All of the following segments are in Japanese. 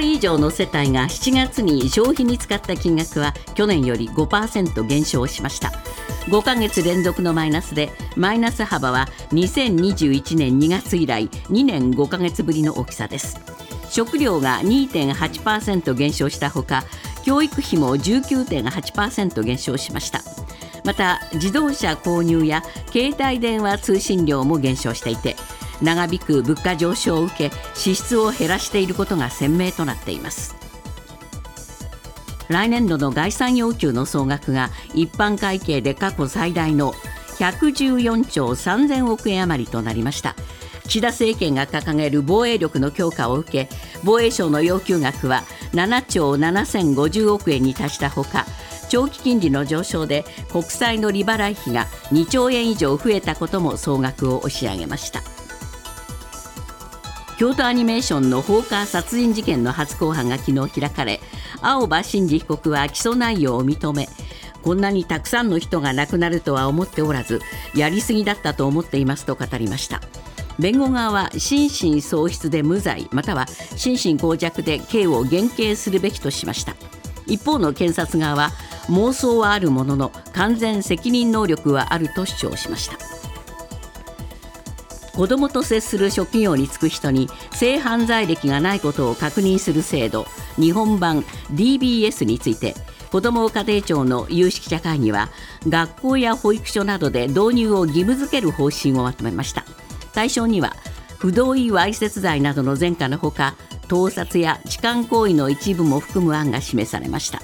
人以上の世帯が7月に消費に使った金額は去年より5%減少しました。5ヶ月連続のマイナスでマイナス幅は2021年2月以来2年5ヶ月ぶりの大きさです。食料が2.8%減少したほか教育費も19.8%減少しました。また自動車購入や携帯電話通信料も減少していて長引く物価上昇を受け支出を減らしていることが鮮明となっています。来年度の概算要求の総額が一般会計で過去最大の114兆3000億円余りとなりました。岸田政権が掲げる防衛力の強化を受け防衛省の要求額は7兆7050億円に達したほか長期金利の上昇で国債の利払い費が2兆円以上増えたことも総額を押し上げました。京都アニメーションの放火殺人事件の初公判が昨日開かれ青葉真司被告は起訴内容を認めこんなにたくさんの人が亡くなるとは思っておらずやりすぎだったと思っていますと語りました。弁護側は心神喪失で無罪または心神耗弱で刑を減刑するべきとしました。一方の検察側は妄想はあるものの完全責任能力はあると主張しました。子どもと接する職業に就く人に性犯罪歴がないことを確認する制度日本版 DBS について子ども家庭庁の有識者会議は学校や保育所などで導入を義務付ける方針をまとめました。対象には不同意わいせつ罪などの前科のほか盗撮や痴漢行為の一部も含む案が示されました。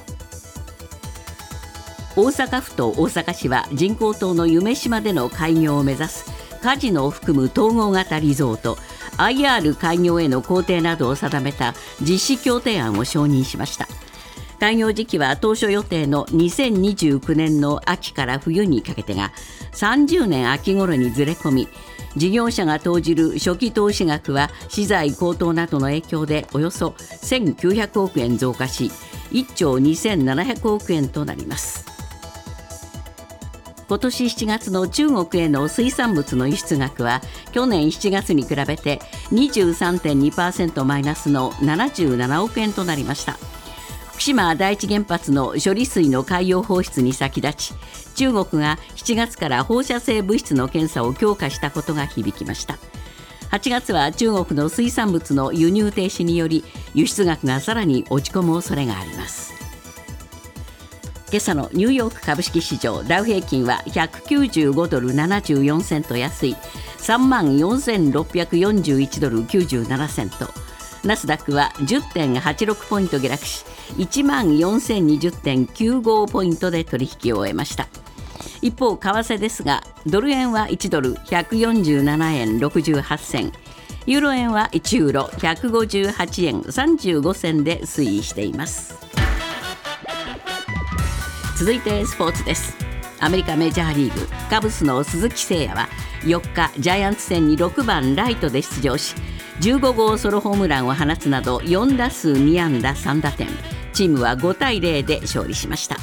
大阪府と大阪市は人工島の夢島での開業を目指すカジノを含む統合型リゾート IR 開業への工程などを定めた実施協定案を承認しました。開業時期は当初予定の2029年の秋から冬にかけてが30年秋頃にずれ込み事業者が投じる初期投資額は資材高騰などの影響でおよそ1900億円増加し1兆2700億円となります。今年7月の中国への水産物の輸出額は去年7月に比べて23.2%マイナスの77億円となりました。福島第一原発の処理水の海洋放出に先立ち中国が7月から放射性物質の検査を強化したことが響きました。8月は中国の水産物の輸入停止により輸出額がさらに落ち込む恐れがあります。今朝のニューヨーク株式市場ダウ平均は195ドル74セント安い。3万4641ドル97セント。ナスダックは10.86ポイント下落し1万4020.95ポイントで取引を終えました。一方為替ですがドル円は1ドル147円68銭。ユーロ円は1ユーロ158円35銭で推移しています。続いてスポーツです。アメリカメジャーリーグカブスの鈴木誠也は4日ジャイアンツ戦に6番ライトで出場し15号ソロホームランを放つなど4打数2安打3打点チームは5対0で勝利しました。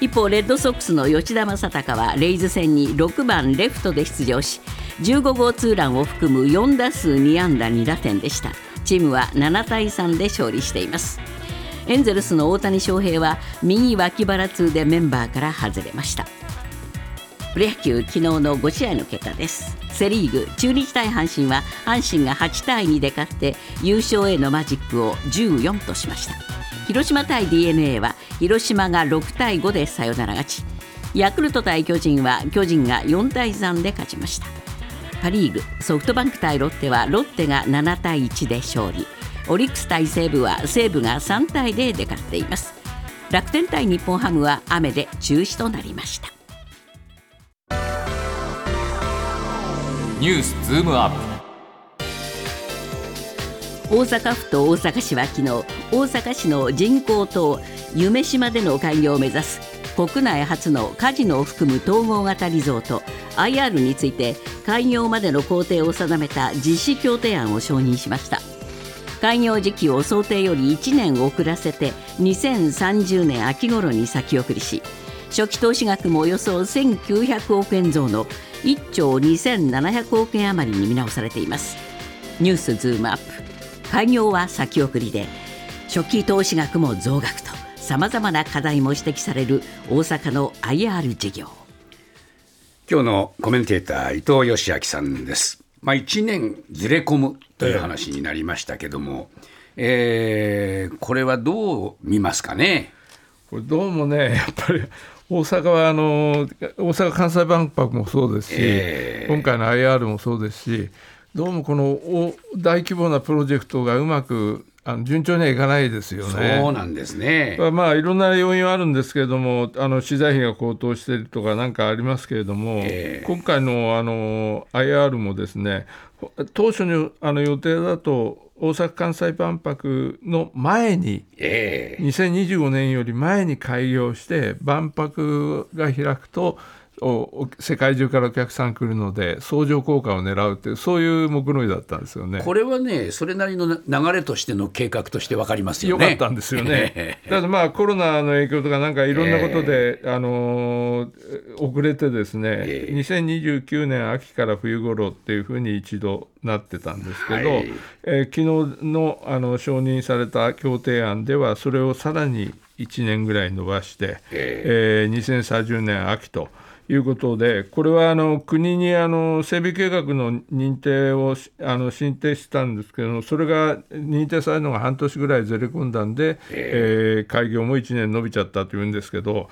一方レッドソックスの吉田正尚はレイズ戦に6番レフトで出場し15号ツーランを含む4打数2安打2打点でした。チームは7対3で勝利しています。エンゼルスの大谷翔平は右脇腹痛でメンバーから外れました。プロ野球昨日の5試合の結果です。セ・リーグ中日対阪神は阪神が8対2で勝って優勝へのマジックを14としました。広島対 d n a は広島が6対5でサヨナラ勝ち。ヤクルト対巨人は巨人が4対3で勝ちました。パ・リーグソフトバンク対ロッテはロッテが7対1で勝利。オリックス対西武は西武が3対0で勝っています。楽天対日本ハムは雨で中止となりました。ニュースズームアップ。大阪府と大阪市は昨日大阪市の人工島夢島での開業を目指す国内初のカジノを含む統合型リゾート IR について開業までの工程を定めた実施協定案を承認しました開業時期を想定より1年遅らせて2030年秋頃に先送りし初期投資額もおよそ1900億円増の1兆2700億円余りに見直されています。ニュースズームアップ。開業は先送りで初期投資額も増額とさまざまな課題も指摘される大阪の IR 事業。今日のコメンテーター伊藤義明さんです。まあ1年ずれ込むという話になりましたけども、えーこれはどう見ますかね？これどうもね、やっぱり大阪はあの大阪・関西万博もそうですし、え今回の IR もそうですし、どうもこのお大規模なプロジェクトがうまくあの順調にはいかないですよね。そうなんですね。まあいろんな要因はあるんですけれども、あの資材費が高騰しているとかなんかありますけれども、ええ今回のあの IR もですね、ほ当初のあの予定だと大阪・関西万博の前にええ2025年より前に開業して万博が開くと世界中からお客さん来るので相乗効果を狙うっていうそういう目論見だったんですよね。これはね、それなりのな流れとしての計画として分かりますよね。良かったんですよね。ただまあコロナの影響とかなんかいろんなことで、あのー遅れてですね、ええ2029年秋から冬頃っていうふうに一度なってたんですけど、はいえー昨日のあの承認された協定案ではそれをさらに1年ぐらい伸ばして、えー2030年秋と。いうことで、これはあの国にあの整備計画の認定をしあの申請したんですけども、それが認定されるのが半年ぐらいずれ込んだんで、えー開業も1年伸びちゃったというんですけど、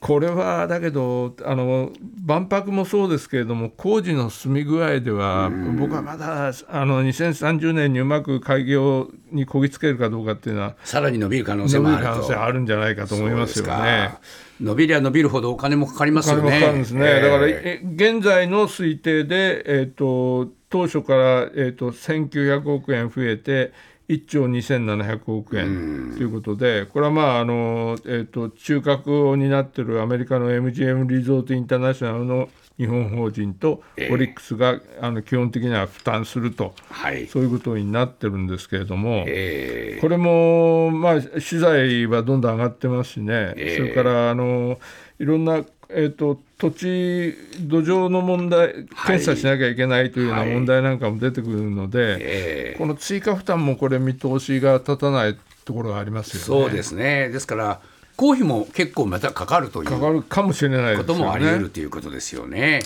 これはだけどあの、万博もそうですけれども、工事の進み具合では、僕はまだあの2030年にうまく開業にこぎつけるかどうかっていうのは、さらに伸びる可能性もある可能性あるんじゃないかと思いますよね。か。伸びりゃ伸びるほどお金もかかりますよね。もかかね。ええだから、え現在の推定で、えっ、と、当初から、えっ、と、1900億円増えて、1兆2700億円ということで、これはまあ、あの、えっ、と、中核を担ってるアメリカの MGM リゾートインターナショナルの日本法人と、オリックスが、あの、基本的には負担すると、はい。そういうことになってるんですけれども、ええ。これも、まあ、資材はどんどん上がってますしね、ええ。それからあのいろんな、えー、と土地、土壌の問題、検査しなきゃいけないというようなはい。問題なんかも出てくるので、ええ。この追加負担もこれ、見通しが立たないところがありますよね。そうですね。ですから、公費も結構またかかるというかかるかもしれない。こともあり得るということですよね。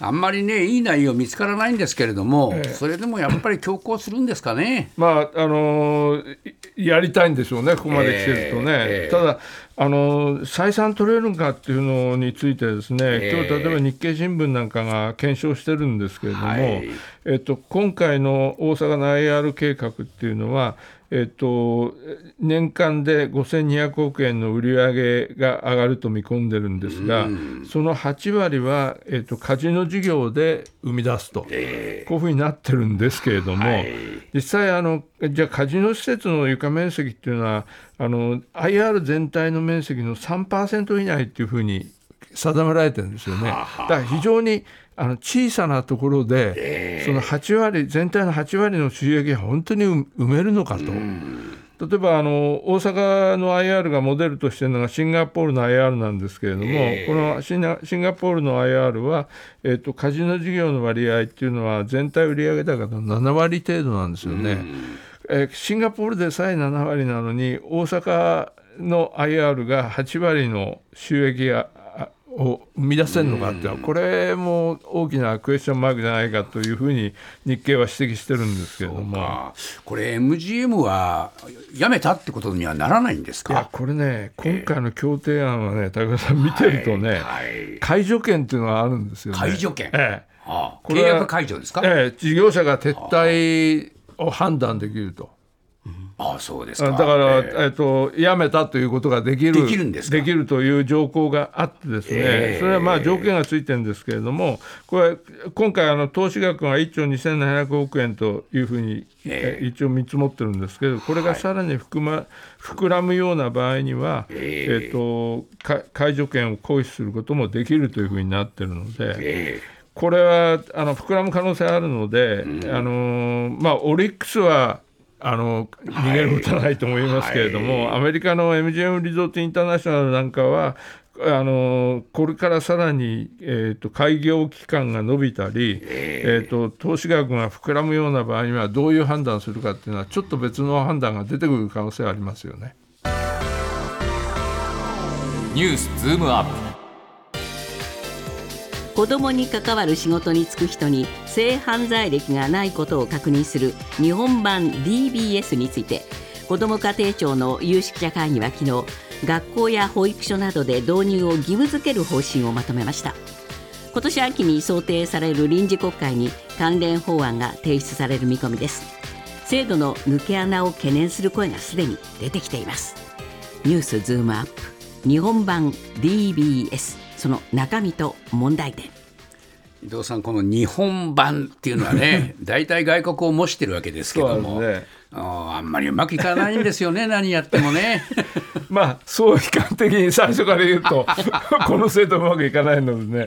あんまりね、いい内容見つからないんですけれども、それでもやっぱり強行するんですかね。まああのーいやりたいんでしょうね、ここまで来てるとね。ええただ、あのー採算取れるのかっていうのについてですね、ええ今日例えば日経新聞なんかが検証してるんですけれども、はいえっと、今回の大阪の IR 計画っていうのは、えっと、年間で5200億円の売り上げが上がると見込んでるんですが、その8割は、えっと、カジノ事業で生み出すと、こういうふうになってるんですけれども、はい。実際あの、じゃあカジノ施設の床面積っていうのは、あの IR 全体の面積の3%以内っていうふうに定められてるんですよね。だから非常にあの小さなところで、その8割、全体の8割の収益が本当に埋めるのかと。例えばあの大阪の IR がモデルとしているのがシンガポールの IR なんですけれども、このシンガポールの IR は、えっとカジノ事業の割合っていうのは全体売上高の7割程度なんですよね。えーシンガポールでさえ7割なのに大阪の IR が8割の収益があを生み出せるのかっていうのはこれも大きなクエスチョンマークじゃないかというふうに日経は指摘してるんですけれども。あこれ MGM はやめたってことにはならないんですいやか。これね、今回の協定案はね、武田さん見てるとね、はい。解除権っていうのがあるんですよね。解除権ええああ契約解除ですか？ええ事業者が撤退を判断できると。ああそうですか。だから、ええ。っと、やめたということができるできるんですか？できるという条項があってですね、ええ。それはまあ条件がついてるんですけれども、これ、今回、あの投資額が1兆2700億円というふうに、ええ。一応見積もってるんですけど、これがさらに膨,、ま、膨らむような場合には、ええ。っとか解除権を行使することもできるというふうになってるので。えこれはあの膨らむ可能性あるので、あのまあ、オリックスはあの逃げることはないと思いますけれども、はい。アメリカの MGM リゾートインターナショナルなんかは、あのこれからさらに、えーと、開業期間が伸びたり、えーと、投資額が膨らむような場合にはどういう判断するかっていうのはちょっと別の判断が出てくる可能性はありますよね。ニュースズームアップ子どもに関わる仕事に就く人に性犯罪歴がないことを確認する日本版 DBS について子ども家庭庁の有識者会議は昨日学校や保育所などで導入を義務付ける方針をまとめました。今年秋に想定される臨時国会に関連法案が提出される見込みです。制度の抜け穴を懸念する声がすでに出てきています。ニュースズームアップ。日本版 DBS その中身と問題点。伊藤さん、この日本版っていうのはね、大体外国を模してるわけですけども、ね、あんまりうまくいかないんですよね、何やってもね。まあ、そう悲観的に最初から言うと、この制度うまくいかないのでね、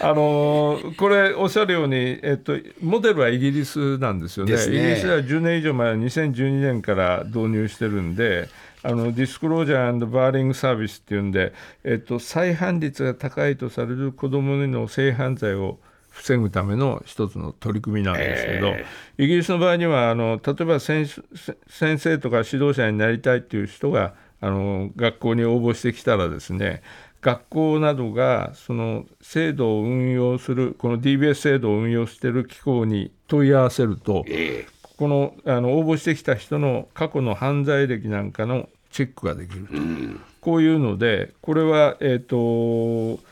あのー、これ、おっしゃるように、えっと、モデルはイギリスなんですよね、ね。イギリスでは10年以上前、2012年から導入してるんで、あのディスクロージャーバーリングサービスっていうんで、えっと、再犯率が高いとされる子どもへの性犯罪を防ぐための一つの取り組みなんですけど、えー、イギリスの場合にはあの例えば先生とか指導者になりたいっていう人があの学校に応募してきたらですね学校などがその制度を運用するこの DBS 制度を運用している機構に問い合わせると、えー、このあの応募してきた人の過去の犯罪歴なんかのチェックができると、うん、こういうのでこれは、えーと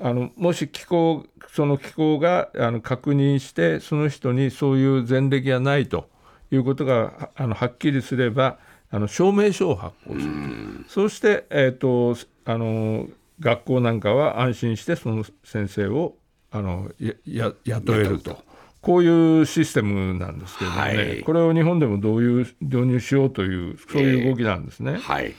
あのもし機構その機構があの確認してその人にそういう前歴がないということがあのはっきりすればあの証明書を発行するそして、えーと、あの学校なんかは安心してその先生をあのや雇えると。こういうシステムなんですけどね、はい、これを日本でもどういう導入しようという、そういう動きなんですね。えーはい。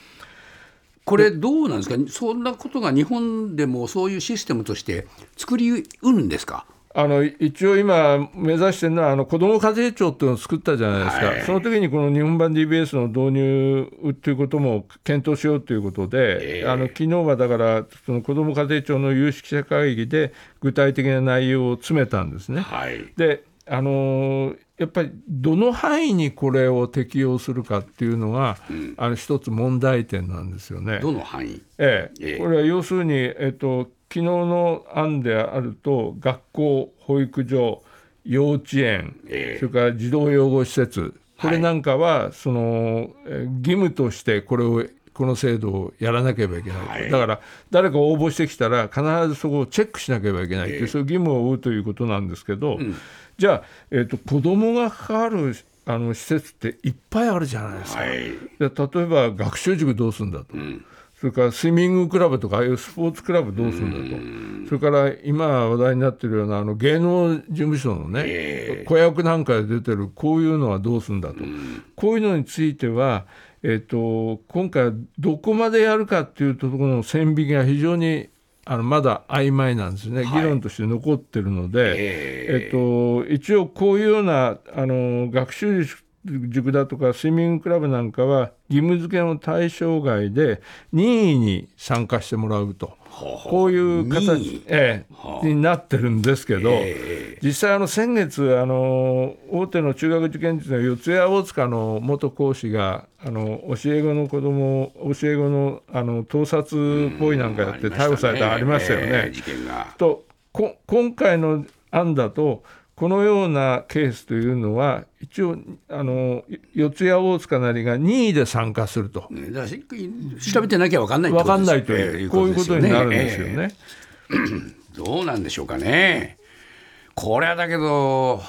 これ、どうなんですか、そんなことが日本でもそういうシステムとして作りうるんですか？あの一応今、目指してるのはあの子ども家庭庁っていうのを作ったじゃないですか、はい、その時にこの日本版 DBS の導入ということも検討しようということで、えー、あの昨日はだから、その子ども家庭庁の有識者会議で具体的な内容を詰めたんですね。はい、であのやっぱりどの範囲にこれを適用するかっていうのが、うん、あの一つ問題点なんですよね。どの範囲、ええ、これは要するに、えっと、昨日の案であると学校、保育所、幼稚園、えそれから児童養護施設これなんかは、はい、その義務としてこれをこの制度をやらなければいけない、はい、だから誰か応募してきたら必ずそこをチェックしなければいけないという、そういう義務を負うということなんですけど、うん。じゃあ、えーと、子供が関わるあの施設っていっぱいあるじゃないですか。はい、例えば学習塾どうするんだと、うん、それからスイミングクラブとかああいうスポーツクラブどうするんだと、それから今話題になってるようなあの芸能事務所のね、えー、子役なんかで出てるこういうのはどうするんだと、こういうのについては、えーと今回どこまでやるかっていうところの線引きが非常にあのまだ曖昧なんですね、議論として残ってるので、えっと、一応こういうようなあの学習塾だとかスイミングクラブなんかは義務付けの対象外で任意に参加してもらうと。こういう形、ええ、になってるんですけど、実際あの先月あの大手の中学受験塾の四谷大塚の元講師があの教え子の子供教え子のあの盗撮行為なんかやって逮捕されたありましたよね。と今回の案だとこのようなケースというのは、一応、あの四谷大塚なりが任意で参加すると。ね、だ調べてなきゃ分かんない分かんないという、こういうことになるんですよね。えー、どうなんでしょうかね。これはだけど、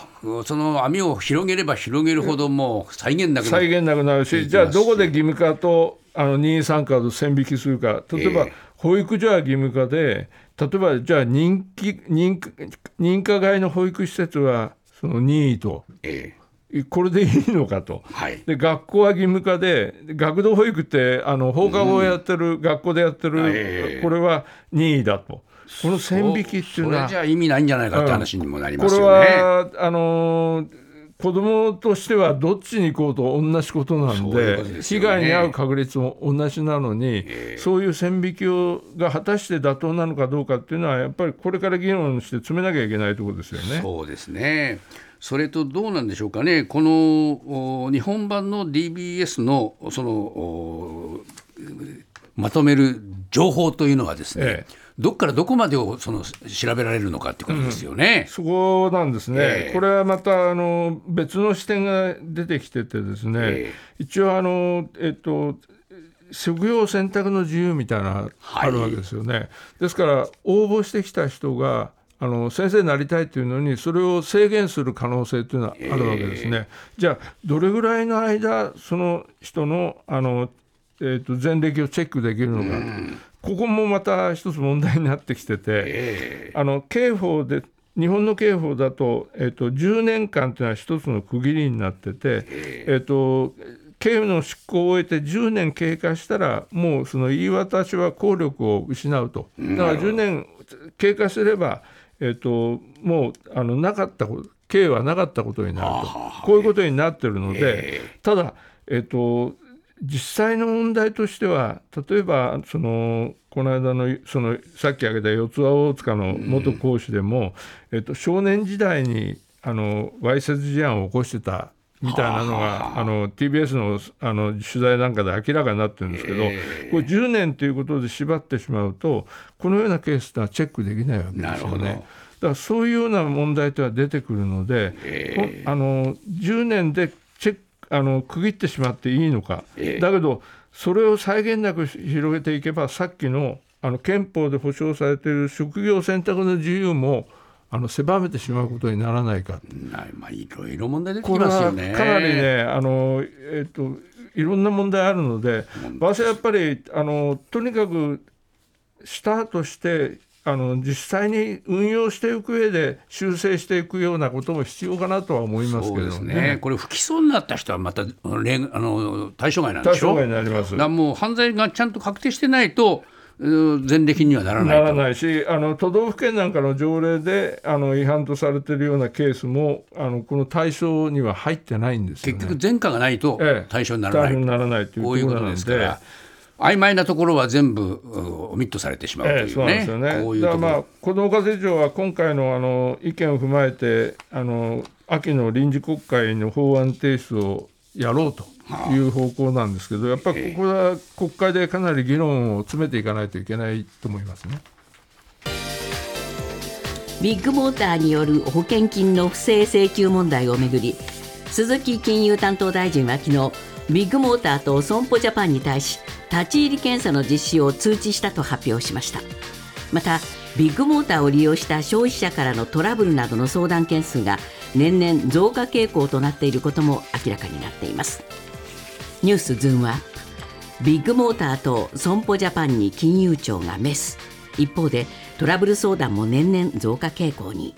その網を広げれば広げるほど、もう再現なくなる。再現なくなるし、じゃあ、どこで義務化とあの任意参加と線引きするか、例えば、保育所は義務化で、例えばじゃあ人気認認認可外の保育施設はその任意と、ええ、これでいいのかと、はい、で学校は義務化で学童保育ってあの放課後やってる、うん、学校でやってる、ええこれは任意だと。この線引きっていうのはじゃ意味ないんじゃないかって話にもなりますよね。これはあの子供としてはどっちに行こうと同じことなんでね被害に遭う確率も同じなのに、そういう線引きをが果たして妥当なのかどうかっていうのはやっぱりこれから議論して詰めなきゃいけないところですよね。そうですね。それとどうなんでしょうかね、このお日本版の DBS のそのおまとめる情報というのはですね、ええどっからどこまでをその調べられるのかってことですよね。そこなんですね、ええ。これはまたあの別の視点が出てきててですね、え一応あの、えっと、職業選択の自由みたいなあるわけですよね。ですから応募してきた人があの先生になりたいというのにそれを制限する可能性というのはあるわけですね。じゃあどれぐらいの間その人のあの、えっと前歴をチェックできるのか、ここもまた一つ問題になってきてて。えあの刑法で日本の刑法だと,、えっと10年間というのは一つの区切りになってて、えっと刑の執行を終えて10年経過したらもうその言い渡しは効力を失うと。だから10年経過すれば、えっともうあのなかったこと刑はなかったことになると。こういうことになってるので、ただ、えっと実際の問題としては例えばそのこの間のそのさっき挙げた四つ葉大塚の元講師でも、えっと、少年時代にあのわいせつ事案を起こしてたみたいなのがあ。の TBS のあの取材なんかで明らかになってるんですけど、これ10年ということで縛ってしまうとこのようなケースってのはチェックできないわけですよね。だからそういうような問題とは出てくるので、ほあの10年であの区切ってしまっていいのか、だけどそれを際限なく広げていけばさっきのあの憲法で保障されている職業選択の自由もあの狭めてしまうことにならないか。まあいろいろ問題出てきますよね。かなりね、あのえっといろんな問題あるので、私はやっぱりあのとにかくスタートしてあの実際に運用していく上で修正していくようなことも必要かなとは思いますけどそうですね。ね。これ不起訴になった人はまた例あの対象外なんでしょ？対象外になります。だもう犯罪がちゃんと確定してないとうん前歴にはならないと。ならないしあの都道府県なんかの条例であの違反とされているようなケースもあのこの対象には入ってないんですよ、ね。結局前科がないとええ。対象にならない、対象にならないというこういうこととこなんでですから曖昧なところは全部うオミットされてしまうというねですよね。こういうとこだからまあろ、子ども家庭庁は今回のあの意見を踏まえてあの秋の臨時国会の法案提出をやろうという方向なんですけど、やっぱりここは国会でかなり議論を詰めていかないといけないと思いますね。ビッグモーターによる保険金の不正請求問題をめぐり鈴木金融担当大臣は昨日ビッグモーターと損保ジャパンに対し立ち入り検査の実施を通知したと発表しました。またビッグモーターを利用した消費者からのトラブルなどの相談件数が年々増加傾向となっていることも明らかになっています。ニュースズームアップビッグモーターと損保ジャパンに金融庁がメス。一方でトラブル相談も年々増加傾向に。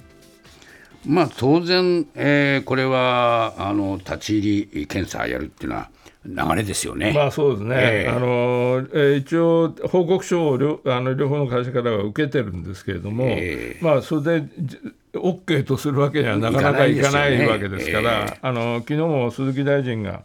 まあ当然、えーこれはあの立ち入り検査やるっていうのは流れですよね。まあそうですね、ええ。あのえー一応、報告書を両あの両方の会社からは受けてるんですけれども、えまあ、それでじ OK とするわけにはなかなかいかないわけですから、いかないですよね。あの昨日も鈴木大臣が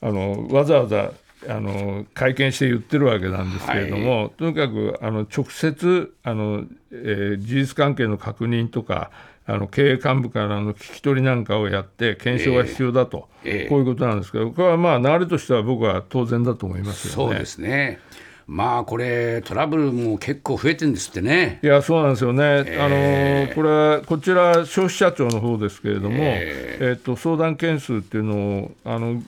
あのわざわざあの会見して言ってるわけなんですけれども、とにかくあの直接あの、えー事実関係の確認とか、あの経営幹部からの聞き取りなんかをやって、検証が必要だと、ええこういうことなんですけど、これはまあ流れとしては僕は当然だと思いますよね。そうですね。まあこれトラブルも結構増えてるんですってね。いやそうなんですよね、あのこれ、こちら、消費者庁の方ですけれども、えっと相談件数っていうのをあの、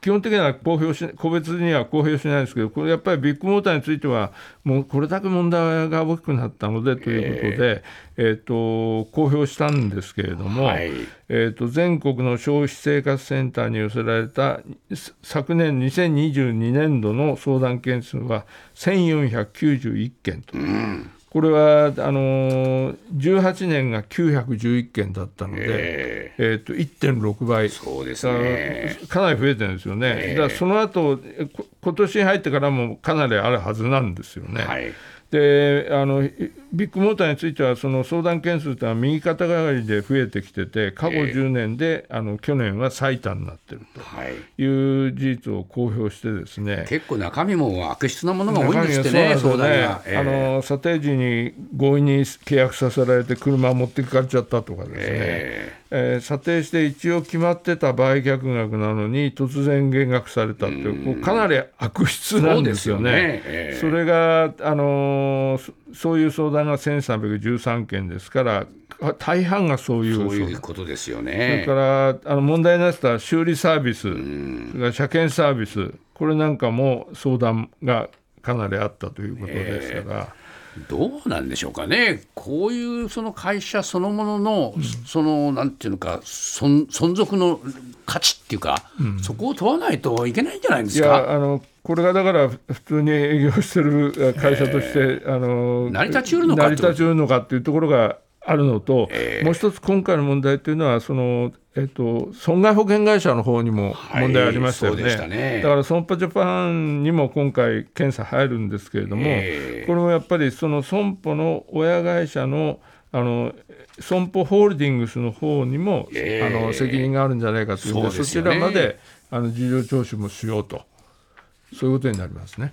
基本的には公表し個別には公表しないんですけど、これやっぱりビッグモーターについては、もうこれだけ問題が大きくなったのでということで、えっと公表したんですけれども、はい。えっと全国の消費生活センターに寄せられた昨年2022年度の相談件数は1491件と。これはあのー18年が911件だったので、え。えー、と1.6倍、そうですね。だかなり増えてるんですよね、だからその後今年に入ってからもかなりあるはずなんですよね。はいであのビッグモーターについてはその相談件数というのは右肩上がりで増えてきてて過去10年で、あの去年は最多になってるはいという事実を公表してですね。結構中身も悪質なものが多いんですってね、中身が相談そうなんですよが。ええ。あの査定時に強引に契約させられて車を持っていかれちゃったとかですね、ええ。ー査定して一応決まってた売却額なのに突然減額されたっていうかなり悪質なんですよね。そね。ええ。それが、あのーそそういう相談が1313件ですから大半がそういうそういうことですよそれねか。らあの問題になってた修理サービス、それから車検サービス、これなんかも相談がかなりあったということですから、どうなんでしょうかね、こういうその会社そのものの、そのなんていうのか、存存続の価値っていうか、そこを問わないといけないんじゃないですいやか。あのこれがだから普通に営業してるえ会社として、あの成り立ちうるのか成り立ちうるのかっていうところがあるのと、ええ。もう一つ今回の問題というのはその、えっと、損害保険会社の方にもはい問題ありましたよね,、そうでしたね。だから損保ジャパンにも今回検査入るんですけれども、ええ。これもやっぱりその損保の親会社のあの損保ホールディングスの方にも、ええ。あの責任があるんじゃないかというんでそちそうですよね。らまであの事情聴取もしようと。そういうことになりますね。